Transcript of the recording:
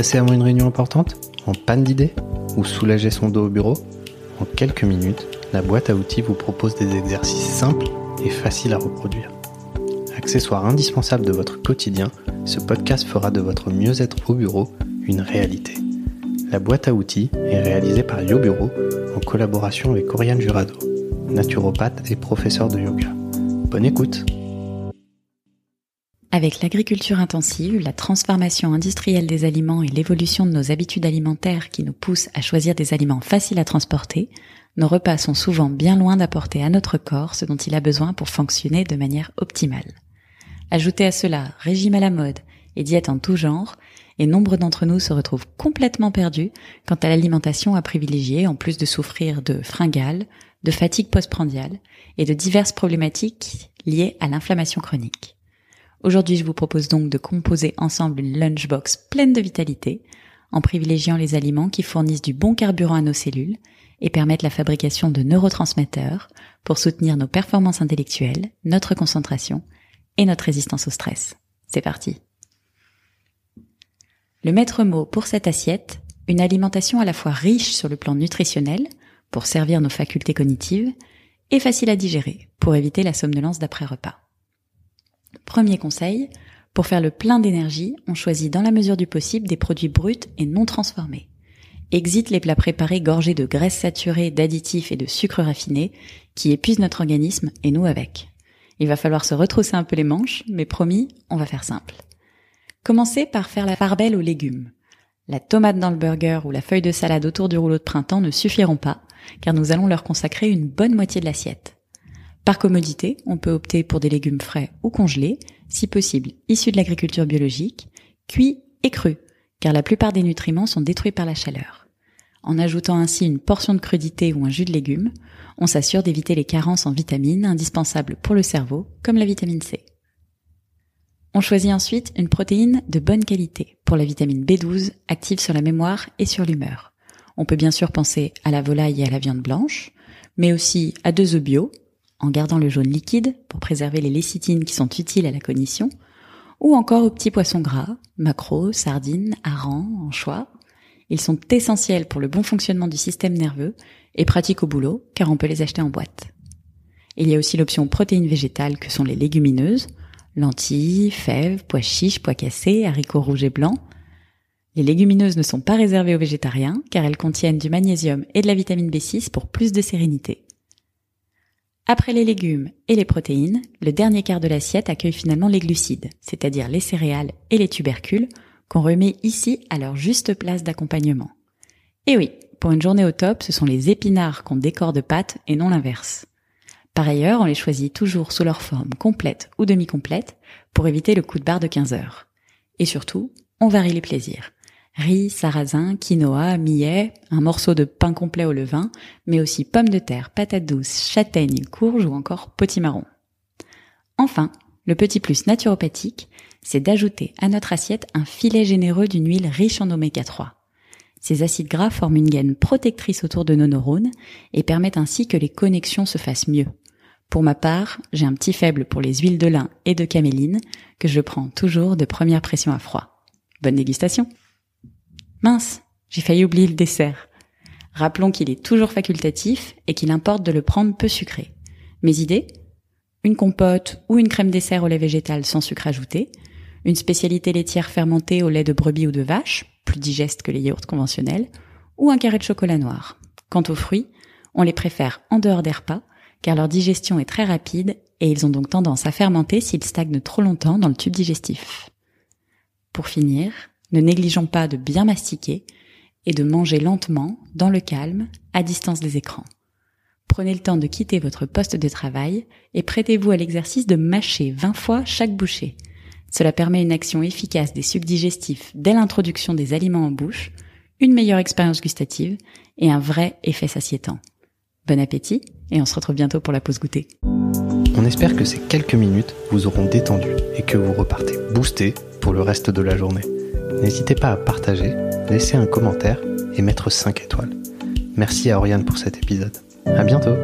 Stressé avant une réunion importante En panne d'idées Ou soulager son dos au bureau En quelques minutes, la boîte à outils vous propose des exercices simples et faciles à reproduire. Accessoire indispensable de votre quotidien, ce podcast fera de votre mieux-être au bureau une réalité. La boîte à outils est réalisée par YoBureau en collaboration avec Oriane Jurado, naturopathe et professeur de yoga. Bonne écoute avec l'agriculture intensive, la transformation industrielle des aliments et l'évolution de nos habitudes alimentaires qui nous poussent à choisir des aliments faciles à transporter, nos repas sont souvent bien loin d'apporter à notre corps ce dont il a besoin pour fonctionner de manière optimale. Ajoutez à cela régime à la mode et diète en tout genre, et nombre d'entre nous se retrouvent complètement perdus quant à l'alimentation à privilégier en plus de souffrir de fringales, de fatigue postprandiale et de diverses problématiques liées à l'inflammation chronique. Aujourd'hui, je vous propose donc de composer ensemble une lunchbox pleine de vitalité en privilégiant les aliments qui fournissent du bon carburant à nos cellules et permettent la fabrication de neurotransmetteurs pour soutenir nos performances intellectuelles, notre concentration et notre résistance au stress. C'est parti. Le maître mot pour cette assiette, une alimentation à la fois riche sur le plan nutritionnel pour servir nos facultés cognitives et facile à digérer pour éviter la somnolence d'après repas. Premier conseil, pour faire le plein d'énergie, on choisit dans la mesure du possible des produits bruts et non transformés. Exit les plats préparés gorgés de graisses saturées, d'additifs et de sucres raffinés qui épuisent notre organisme et nous avec. Il va falloir se retrousser un peu les manches, mais promis, on va faire simple. Commencez par faire la part belle aux légumes. La tomate dans le burger ou la feuille de salade autour du rouleau de printemps ne suffiront pas, car nous allons leur consacrer une bonne moitié de l'assiette. Par commodité, on peut opter pour des légumes frais ou congelés, si possible issus de l'agriculture biologique, cuits et crus, car la plupart des nutriments sont détruits par la chaleur. En ajoutant ainsi une portion de crudité ou un jus de légumes, on s'assure d'éviter les carences en vitamines indispensables pour le cerveau, comme la vitamine C. On choisit ensuite une protéine de bonne qualité pour la vitamine B12 active sur la mémoire et sur l'humeur. On peut bien sûr penser à la volaille et à la viande blanche, mais aussi à deux œufs bio, en gardant le jaune liquide pour préserver les lécithines qui sont utiles à la cognition, ou encore aux petits poissons gras, maquereaux, sardines, harengs, anchois. Ils sont essentiels pour le bon fonctionnement du système nerveux et pratiques au boulot car on peut les acheter en boîte. Il y a aussi l'option protéines végétales que sont les légumineuses, lentilles, fèves, pois chiches, pois cassés, haricots rouges et blancs. Les légumineuses ne sont pas réservées aux végétariens car elles contiennent du magnésium et de la vitamine B6 pour plus de sérénité. Après les légumes et les protéines, le dernier quart de l'assiette accueille finalement les glucides, c'est-à-dire les céréales et les tubercules, qu'on remet ici à leur juste place d'accompagnement. Et oui, pour une journée au top, ce sont les épinards qu'on décore de pâtes et non l'inverse. Par ailleurs, on les choisit toujours sous leur forme complète ou demi-complète pour éviter le coup de barre de 15 heures. Et surtout, on varie les plaisirs riz, sarrasin, quinoa, millet, un morceau de pain complet au levain, mais aussi pommes de terre, patates douces, châtaignes, courges ou encore potimarron. Enfin, le petit plus naturopathique, c'est d'ajouter à notre assiette un filet généreux d'une huile riche en oméga 3. Ces acides gras forment une gaine protectrice autour de nos neurones et permettent ainsi que les connexions se fassent mieux. Pour ma part, j'ai un petit faible pour les huiles de lin et de caméline que je prends toujours de première pression à froid. Bonne dégustation Mince, j'ai failli oublier le dessert. Rappelons qu'il est toujours facultatif et qu'il importe de le prendre peu sucré. Mes idées? Une compote ou une crème dessert au lait végétal sans sucre ajouté, une spécialité laitière fermentée au lait de brebis ou de vache, plus digeste que les yaourts conventionnels, ou un carré de chocolat noir. Quant aux fruits, on les préfère en dehors des repas, car leur digestion est très rapide et ils ont donc tendance à fermenter s'ils stagnent trop longtemps dans le tube digestif. Pour finir, ne négligeons pas de bien mastiquer et de manger lentement, dans le calme, à distance des écrans. Prenez le temps de quitter votre poste de travail et prêtez-vous à l'exercice de mâcher 20 fois chaque bouchée. Cela permet une action efficace des sucs digestifs dès l'introduction des aliments en bouche, une meilleure expérience gustative et un vrai effet satiétant. Bon appétit et on se retrouve bientôt pour la pause goûter. On espère que ces quelques minutes vous auront détendu et que vous repartez boosté pour le reste de la journée. N'hésitez pas à partager, laisser un commentaire et mettre 5 étoiles. Merci à Oriane pour cet épisode. À bientôt!